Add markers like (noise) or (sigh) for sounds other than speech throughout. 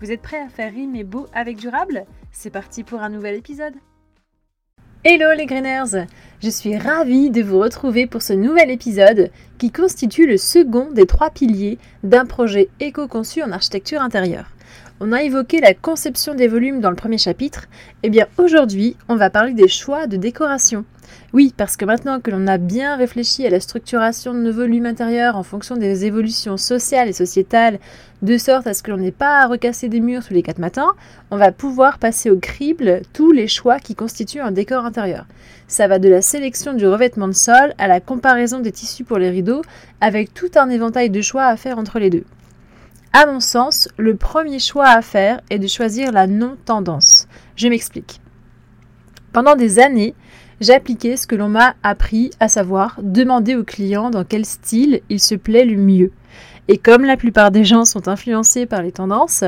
Vous êtes prêts à faire rimer beau avec durable? C'est parti pour un nouvel épisode. Hello les Greeners! Je suis ravie de vous retrouver pour ce nouvel épisode qui constitue le second des trois piliers d'un projet éco-conçu en architecture intérieure. On a évoqué la conception des volumes dans le premier chapitre, et eh bien aujourd'hui on va parler des choix de décoration. Oui, parce que maintenant que l'on a bien réfléchi à la structuration de nos volumes intérieurs en fonction des évolutions sociales et sociétales, de sorte à ce que l'on n'ait pas à recasser des murs tous les quatre matins, on va pouvoir passer au crible tous les choix qui constituent un décor intérieur. Ça va de la sélection du revêtement de sol à la comparaison des tissus pour les rideaux, avec tout un éventail de choix à faire entre les deux. À mon sens, le premier choix à faire est de choisir la non-tendance. Je m'explique. Pendant des années, j'appliquais ce que l'on m'a appris, à savoir demander au client dans quel style il se plaît le mieux. Et comme la plupart des gens sont influencés par les tendances,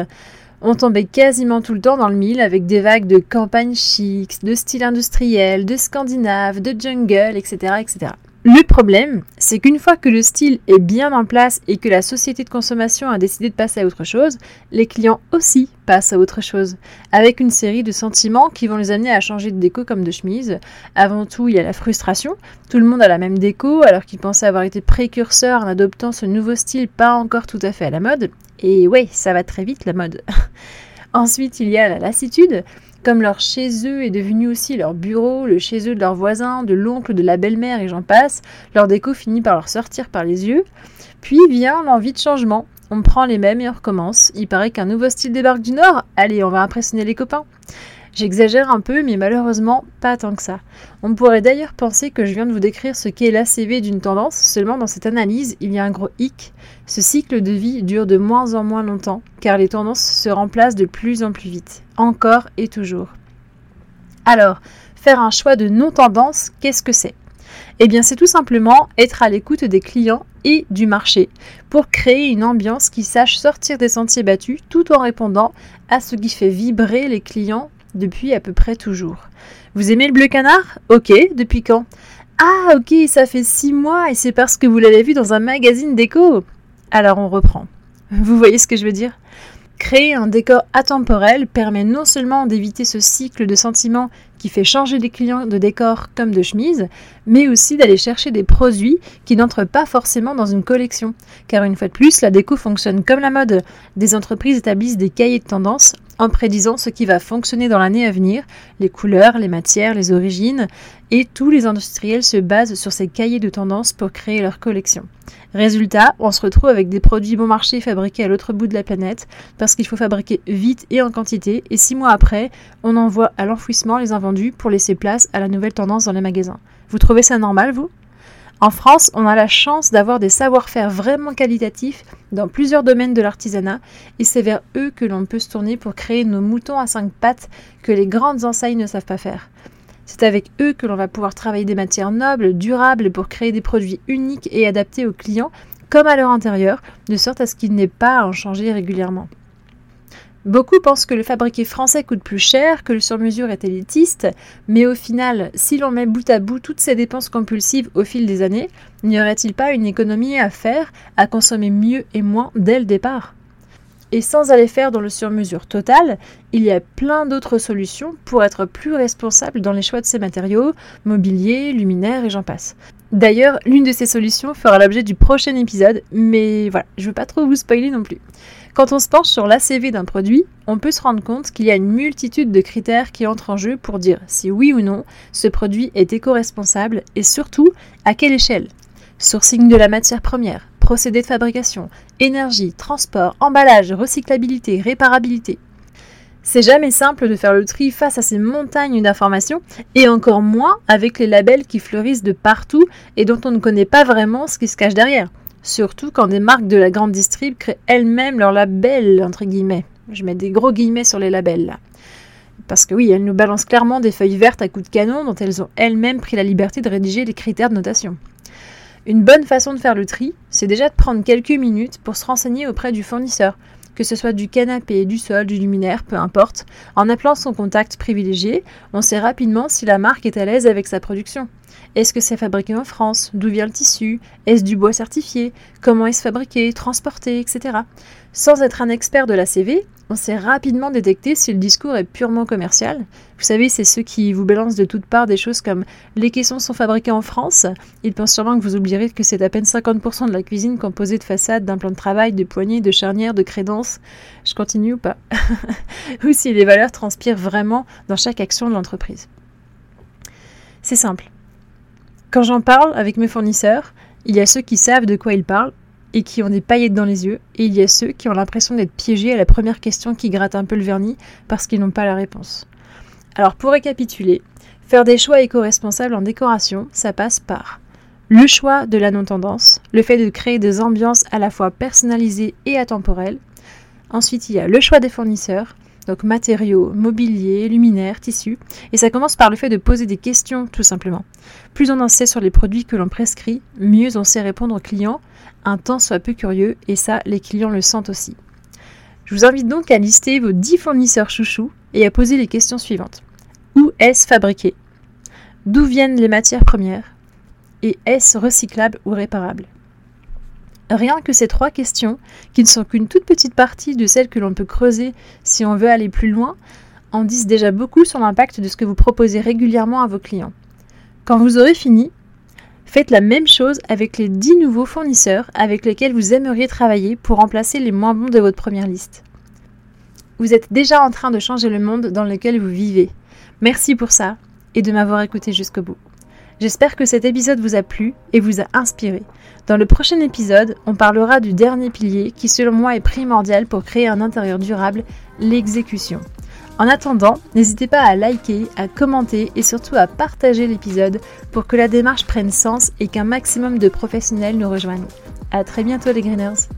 on tombait quasiment tout le temps dans le mille avec des vagues de campagne chic, de style industriel, de scandinave, de jungle, etc. etc. Le problème, c'est qu'une fois que le style est bien en place et que la société de consommation a décidé de passer à autre chose, les clients aussi passent à autre chose, avec une série de sentiments qui vont les amener à changer de déco comme de chemise. Avant tout, il y a la frustration, tout le monde a la même déco alors qu'ils pensaient avoir été précurseurs en adoptant ce nouveau style pas encore tout à fait à la mode. Et ouais, ça va très vite la mode. (laughs) Ensuite, il y a la lassitude, comme leur chez eux est devenu aussi leur bureau, le chez eux de leurs voisins, de l'oncle, de la belle-mère et j'en passe, leur déco finit par leur sortir par les yeux. Puis vient l'envie de changement. On prend les mêmes et on recommence. Il paraît qu'un nouveau style débarque du Nord. Allez, on va impressionner les copains. J'exagère un peu, mais malheureusement pas tant que ça. On pourrait d'ailleurs penser que je viens de vous décrire ce qu'est l'ACV d'une tendance, seulement dans cette analyse, il y a un gros hic. Ce cycle de vie dure de moins en moins longtemps, car les tendances se remplacent de plus en plus vite, encore et toujours. Alors, faire un choix de non-tendance, qu'est-ce que c'est? Eh bien, c'est tout simplement être à l'écoute des clients et du marché pour créer une ambiance qui sache sortir des sentiers battus tout en répondant à ce qui fait vibrer les clients depuis à peu près toujours. Vous aimez le bleu canard? Ok, depuis quand? Ah ok, ça fait six mois et c'est parce que vous l'avez vu dans un magazine déco. Alors on reprend. Vous voyez ce que je veux dire? Créer un décor atemporel permet non seulement d'éviter ce cycle de sentiments qui fait changer les clients de décor comme de chemise, mais aussi d'aller chercher des produits qui n'entrent pas forcément dans une collection. Car une fois de plus, la déco fonctionne comme la mode. Des entreprises établissent des cahiers de tendance en prédisant ce qui va fonctionner dans l'année à venir, les couleurs, les matières, les origines, et tous les industriels se basent sur ces cahiers de tendance pour créer leur collection. Résultat, on se retrouve avec des produits bon marché fabriqués à l'autre bout de la planète, parce qu'il faut fabriquer vite et en quantité, et six mois après, on envoie à l'enfouissement les invendus pour laisser place à la nouvelle tendance dans les magasins. Vous trouvez ça normal, vous? En France, on a la chance d'avoir des savoir-faire vraiment qualitatifs dans plusieurs domaines de l'artisanat et c'est vers eux que l'on peut se tourner pour créer nos moutons à cinq pattes que les grandes enseignes ne savent pas faire. C'est avec eux que l'on va pouvoir travailler des matières nobles, durables pour créer des produits uniques et adaptés aux clients comme à leur intérieur, de sorte à ce qu'il n'ait pas à en changer régulièrement. Beaucoup pensent que le fabriqué français coûte plus cher, que le sur-mesure est élitiste, mais au final, si l'on met bout à bout toutes ces dépenses compulsives au fil des années, n'y aurait-il pas une économie à faire à consommer mieux et moins dès le départ? Et sans aller faire dans le sur-mesure total, il y a plein d'autres solutions pour être plus responsable dans les choix de ces matériaux, mobilier, luminaires et j'en passe. D'ailleurs, l'une de ces solutions fera l'objet du prochain épisode, mais voilà, je veux pas trop vous spoiler non plus. Quand on se penche sur l'ACV d'un produit, on peut se rendre compte qu'il y a une multitude de critères qui entrent en jeu pour dire si oui ou non ce produit est éco-responsable et surtout à quelle échelle? Sourcing de la matière première, procédé de fabrication, énergie, transport, emballage, recyclabilité, réparabilité. C'est jamais simple de faire le tri face à ces montagnes d'informations, et encore moins avec les labels qui fleurissent de partout et dont on ne connaît pas vraiment ce qui se cache derrière. Surtout quand des marques de la grande distrib créent elles-mêmes leur label, entre guillemets. Je mets des gros guillemets sur les labels là. Parce que oui, elles nous balancent clairement des feuilles vertes à coups de canon dont elles ont elles-mêmes pris la liberté de rédiger les critères de notation. Une bonne façon de faire le tri, c'est déjà de prendre quelques minutes pour se renseigner auprès du fournisseur, que ce soit du canapé, du sol, du luminaire, peu importe. En appelant son contact privilégié, on sait rapidement si la marque est à l'aise avec sa production. Est-ce que c'est fabriqué en France? D'où vient le tissu? Est-ce du bois certifié? Comment est-ce fabriqué, transporté, etc. Sans être un expert de la CV, on sait rapidement détecter si le discours est purement commercial. Vous savez, c'est ceux qui vous balancent de toutes parts des choses comme les caissons sont fabriqués en France. Ils pensent sûrement que vous oublierez que c'est à peine 50% de la cuisine composée de façades, d'un plan de travail, de poignées, de charnières, de crédences. Je continue ou pas (laughs) Ou si les valeurs transpirent vraiment dans chaque action de l'entreprise. C'est simple. Quand j'en parle avec mes fournisseurs, il y a ceux qui savent de quoi ils parlent et qui ont des paillettes dans les yeux, et il y a ceux qui ont l'impression d'être piégés à la première question qui gratte un peu le vernis parce qu'ils n'ont pas la réponse. Alors pour récapituler, faire des choix éco-responsables en décoration, ça passe par le choix de la non-tendance, le fait de créer des ambiances à la fois personnalisées et atemporelles. Ensuite, il y a le choix des fournisseurs, donc matériaux, mobilier, luminaires, tissus. Et ça commence par le fait de poser des questions, tout simplement. Plus on en sait sur les produits que l'on prescrit, mieux on sait répondre aux clients, un temps soit peu curieux, et ça, les clients le sentent aussi. Je vous invite donc à lister vos 10 fournisseurs chouchous et à poser les questions suivantes. Où est-ce fabriqué? D'où viennent les matières premières? Et est-ce recyclable ou réparable? Rien que ces trois questions, qui ne sont qu'une toute petite partie de celles que l'on peut creuser si on veut aller plus loin, en disent déjà beaucoup sur l'impact de ce que vous proposez régulièrement à vos clients. Quand vous aurez fini, faites la même chose avec les 10 nouveaux fournisseurs avec lesquels vous aimeriez travailler pour remplacer les moins bons de votre première liste. Vous êtes déjà en train de changer le monde dans lequel vous vivez. Merci pour ça et de m'avoir écouté jusqu'au bout. J'espère que cet épisode vous a plu et vous a inspiré. Dans le prochain épisode, on parlera du dernier pilier qui selon moi est primordial pour créer un intérieur durable, l'exécution. En attendant, n'hésitez pas à liker, à commenter et surtout à partager l'épisode pour que la démarche prenne sens et qu'un maximum de professionnels nous rejoignent. A très bientôt les Greeners